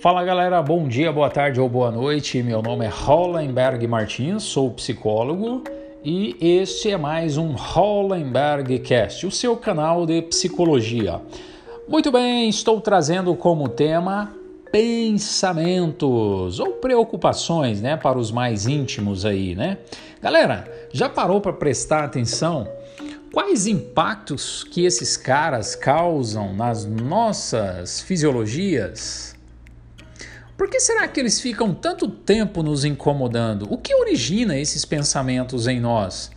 Fala galera, bom dia, boa tarde ou boa noite. Meu nome é Hollenberg Martins, sou psicólogo e este é mais um Hollenberg Cast, o seu canal de psicologia. Muito bem, estou trazendo como tema pensamentos ou preocupações, né, para os mais íntimos aí, né? Galera, já parou para prestar atenção quais impactos que esses caras causam nas nossas fisiologias? Por que será que eles ficam tanto tempo nos incomodando? O que origina esses pensamentos em nós?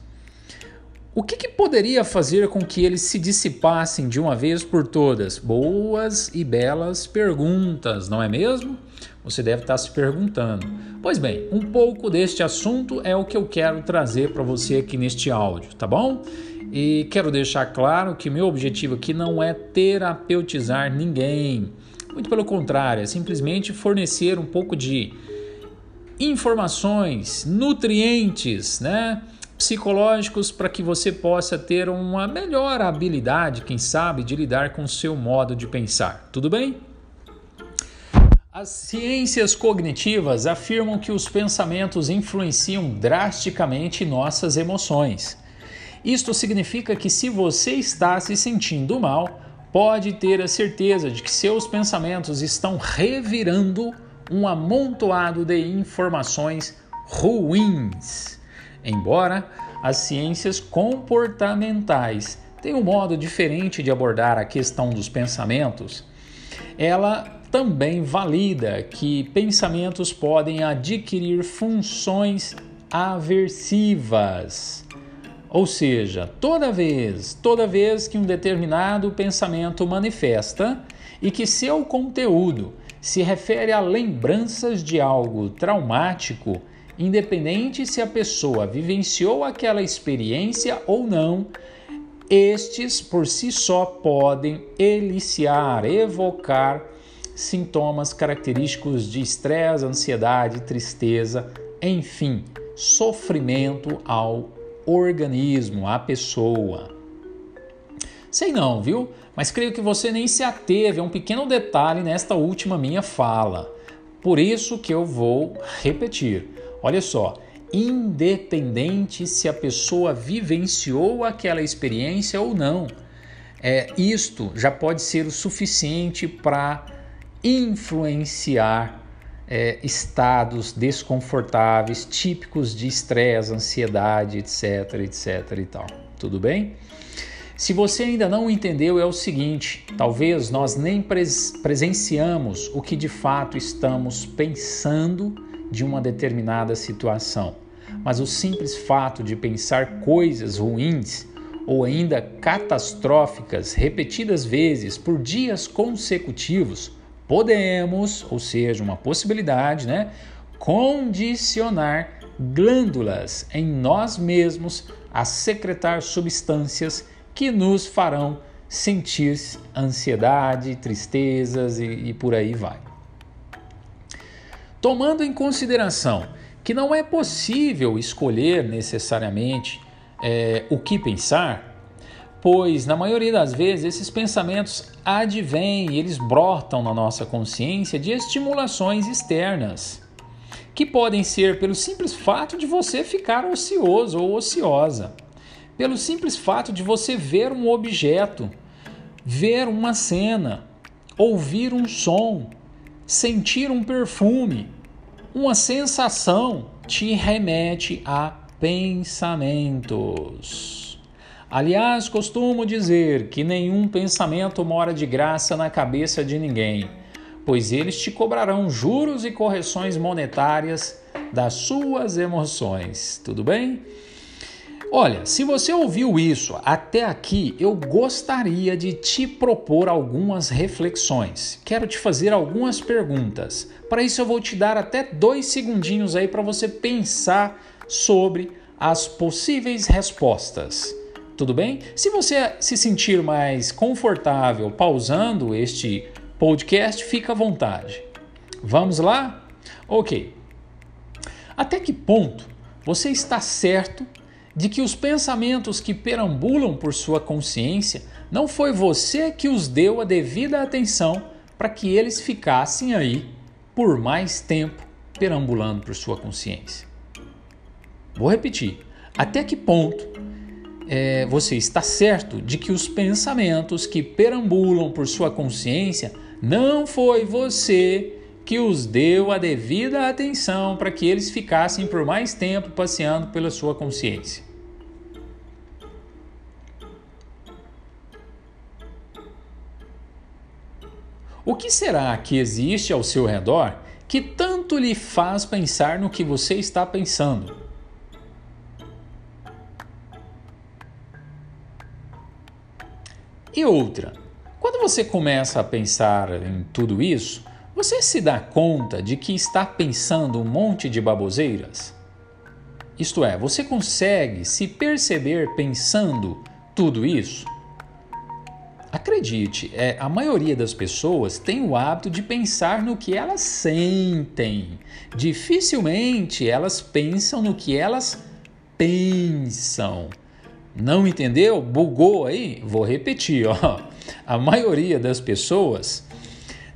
O que, que, poderia fazer com que eles se dissipassem de uma vez por todas? Boas e belas perguntas, não é mesmo? Você deve estar se perguntando. Pois bem, um pouco deste assunto é o que eu quero trazer para você aqui neste áudio, tá bom? E quero deixar claro que meu objetivo aqui não é terapeutizar ninguém. Muito pelo contrário, é simplesmente fornecer um pouco de informações, nutrientes, né? psicológicos para que você possa ter uma melhor habilidade, quem sabe, de lidar com o seu modo de pensar. Tudo bem? As ciências cognitivas afirmam que os pensamentos influenciam drasticamente nossas emoções. Isto significa que se você está se sentindo mal, pode ter a certeza de que seus pensamentos estão revirando um amontoado de informações ruins. Embora as ciências comportamentais tenham um modo diferente de abordar a questão dos pensamentos, ela também valida que pensamentos podem adquirir funções aversivas ou seja, toda vez, toda vez que um determinado pensamento manifesta e que seu conteúdo se refere a lembranças de algo traumático, independente se a pessoa vivenciou aquela experiência ou não, estes por si só podem eliciar, evocar sintomas característicos de estresse, ansiedade, tristeza, enfim, sofrimento ao organismo, a pessoa. Sei não, viu? Mas creio que você nem se ateve a um pequeno detalhe nesta última minha fala. Por isso que eu vou repetir. Olha só, independente se a pessoa vivenciou aquela experiência ou não, é, isto já pode ser o suficiente para influenciar é, estados desconfortáveis típicos de estresse, ansiedade, etc, etc e tal. Tudo bem? Se você ainda não entendeu, é o seguinte: talvez nós nem pres presenciamos o que de fato estamos pensando de uma determinada situação, mas o simples fato de pensar coisas ruins ou ainda catastróficas repetidas vezes por dias consecutivos podemos, ou seja, uma possibilidade, né, condicionar glândulas em nós mesmos a secretar substâncias que nos farão sentir ansiedade, tristezas e, e por aí vai. Tomando em consideração que não é possível escolher necessariamente é, o que pensar, pois na maioria das vezes esses pensamentos advêm, eles brotam na nossa consciência de estimulações externas, que podem ser pelo simples fato de você ficar ocioso ou ociosa, pelo simples fato de você ver um objeto, ver uma cena, ouvir um som, sentir um perfume, uma sensação te remete a pensamentos. Aliás, costumo dizer que nenhum pensamento mora de graça na cabeça de ninguém, pois eles te cobrarão juros e correções monetárias das suas emoções. Tudo bem? Olha, se você ouviu isso até aqui, eu gostaria de te propor algumas reflexões. Quero te fazer algumas perguntas. Para isso, eu vou te dar até dois segundinhos aí para você pensar sobre as possíveis respostas. Tudo bem? Se você se sentir mais confortável pausando este podcast, fica à vontade. Vamos lá? Ok. Até que ponto você está certo de que os pensamentos que perambulam por sua consciência não foi você que os deu a devida atenção para que eles ficassem aí por mais tempo perambulando por sua consciência? Vou repetir. Até que ponto é, você está certo de que os pensamentos que perambulam por sua consciência não foi você que os deu a devida atenção para que eles ficassem por mais tempo passeando pela sua consciência? O que será que existe ao seu redor que tanto lhe faz pensar no que você está pensando? E outra, quando você começa a pensar em tudo isso, você se dá conta de que está pensando um monte de baboseiras? Isto é, você consegue se perceber pensando tudo isso? Acredite, é, a maioria das pessoas tem o hábito de pensar no que elas sentem. Dificilmente elas pensam no que elas pensam. Não entendeu? Bugou aí? Vou repetir, ó. A maioria das pessoas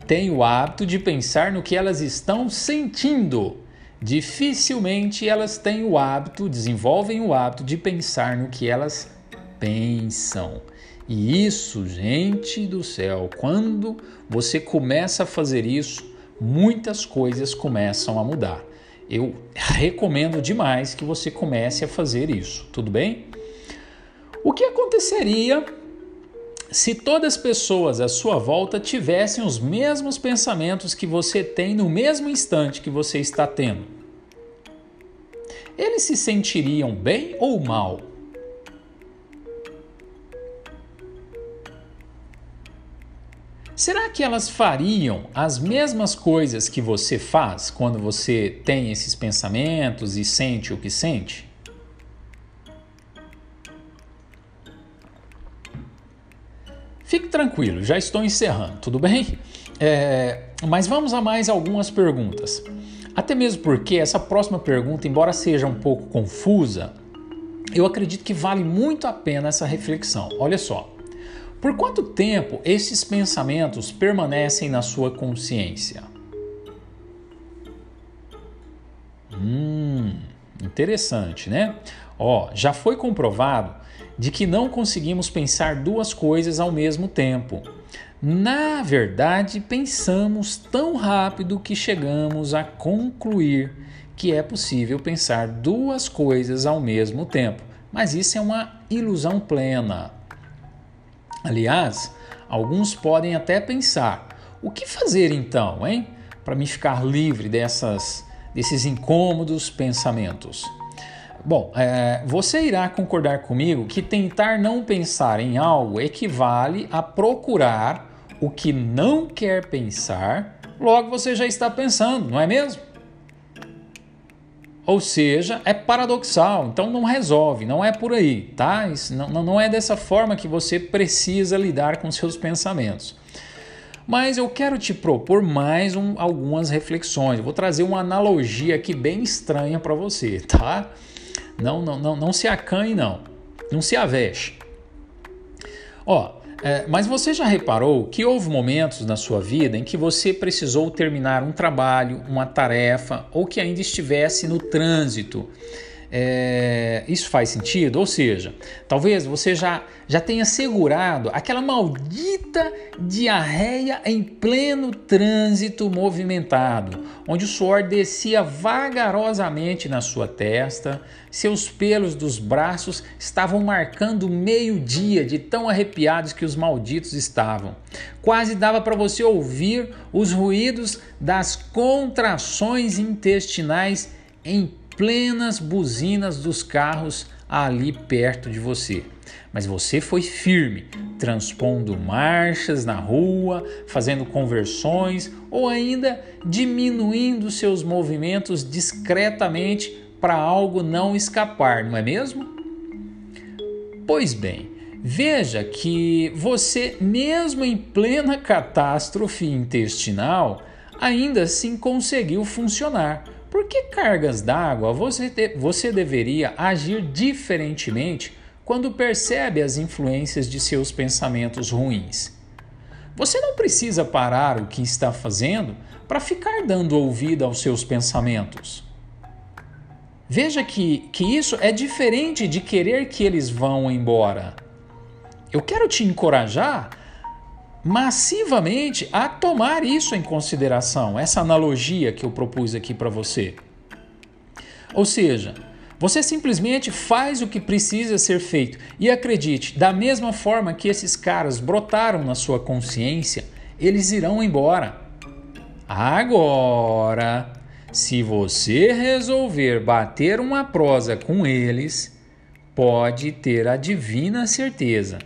tem o hábito de pensar no que elas estão sentindo. Dificilmente elas têm o hábito, desenvolvem o hábito de pensar no que elas pensam. E isso, gente do céu, quando você começa a fazer isso, muitas coisas começam a mudar. Eu recomendo demais que você comece a fazer isso, tudo bem? O que aconteceria se todas as pessoas à sua volta tivessem os mesmos pensamentos que você tem no mesmo instante que você está tendo? Eles se sentiriam bem ou mal? Será que elas fariam as mesmas coisas que você faz quando você tem esses pensamentos e sente o que sente? Fique tranquilo, já estou encerrando, tudo bem? É, mas vamos a mais algumas perguntas. Até mesmo porque essa próxima pergunta, embora seja um pouco confusa, eu acredito que vale muito a pena essa reflexão. Olha só. Por quanto tempo esses pensamentos permanecem na sua consciência? Hum, interessante, né? Ó, já foi comprovado de que não conseguimos pensar duas coisas ao mesmo tempo. Na verdade, pensamos tão rápido que chegamos a concluir que é possível pensar duas coisas ao mesmo tempo. Mas isso é uma ilusão plena. Aliás, alguns podem até pensar: o que fazer então, hein? Para me ficar livre dessas, desses incômodos pensamentos. Bom, é, você irá concordar comigo que tentar não pensar em algo equivale a procurar o que não quer pensar, logo você já está pensando, não é mesmo? Ou seja, é paradoxal, então não resolve, não é por aí, tá? Isso não, não é dessa forma que você precisa lidar com seus pensamentos. Mas eu quero te propor mais um, algumas reflexões. Vou trazer uma analogia aqui bem estranha para você, tá? Não, não, não, não se acanhe, não. Não se avexe. Ó, é, mas você já reparou que houve momentos na sua vida em que você precisou terminar um trabalho, uma tarefa ou que ainda estivesse no trânsito é, isso faz sentido? Ou seja, talvez você já, já tenha segurado aquela maldita diarreia em pleno trânsito movimentado, onde o suor descia vagarosamente na sua testa, seus pelos dos braços estavam marcando meio-dia de tão arrepiados que os malditos estavam. Quase dava para você ouvir os ruídos das contrações intestinais em plenas buzinas dos carros ali perto de você. Mas você foi firme, transpondo marchas na rua, fazendo conversões ou ainda diminuindo seus movimentos discretamente para algo não escapar, não é mesmo? Pois bem, veja que você, mesmo em plena catástrofe intestinal, ainda assim conseguiu funcionar por que cargas d'água você, você deveria agir diferentemente quando percebe as influências de seus pensamentos ruins? Você não precisa parar o que está fazendo para ficar dando ouvido aos seus pensamentos. Veja que, que isso é diferente de querer que eles vão embora. Eu quero te encorajar massivamente a tomar isso em consideração, essa analogia que eu propus aqui para você. Ou seja, você simplesmente faz o que precisa ser feito e acredite, da mesma forma que esses caras brotaram na sua consciência, eles irão embora. Agora, se você resolver bater uma prosa com eles, pode ter a divina certeza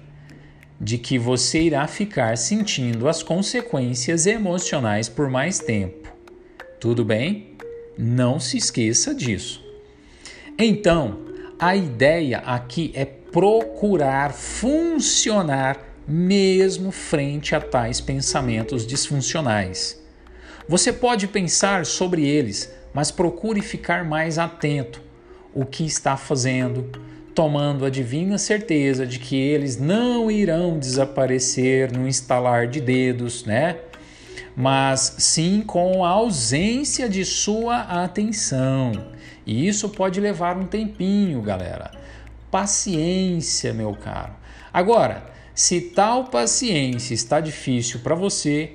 de que você irá ficar sentindo as consequências emocionais por mais tempo. Tudo bem? Não se esqueça disso. Então, a ideia aqui é procurar funcionar mesmo frente a tais pensamentos disfuncionais. Você pode pensar sobre eles, mas procure ficar mais atento o que está fazendo, tomando a divina certeza de que eles não irão desaparecer no instalar de dedos, né? Mas sim com a ausência de sua atenção. E isso pode levar um tempinho, galera. Paciência, meu caro. Agora, se tal paciência está difícil para você,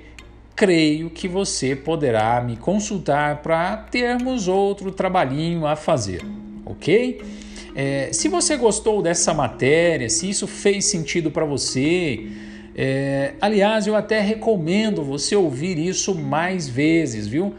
creio que você poderá me consultar para termos outro trabalhinho a fazer, ok? É, se você gostou dessa matéria, se isso fez sentido para você, é, aliás, eu até recomendo você ouvir isso mais vezes, viu?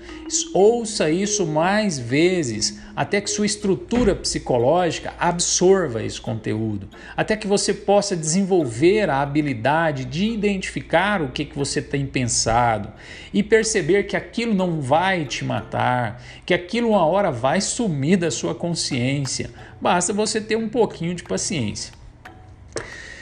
Ouça isso mais vezes, até que sua estrutura psicológica absorva esse conteúdo, até que você possa desenvolver a habilidade de identificar o que, que você tem pensado e perceber que aquilo não vai te matar, que aquilo uma hora vai sumir da sua consciência. Basta você ter um pouquinho de paciência.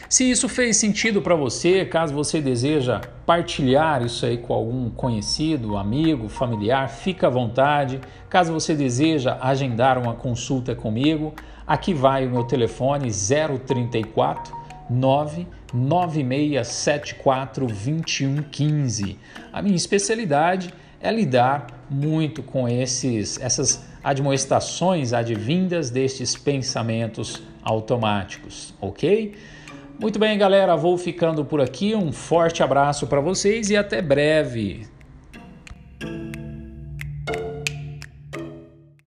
Se isso fez sentido para você, caso você deseja partilhar isso aí com algum conhecido, amigo, familiar, fica à vontade. Caso você deseja agendar uma consulta comigo, aqui vai o meu telefone 034 99674 2115. A minha especialidade é lidar muito com esses essas admoestações advindas destes pensamentos automáticos, ok? Muito bem, galera, vou ficando por aqui. Um forte abraço para vocês e até breve.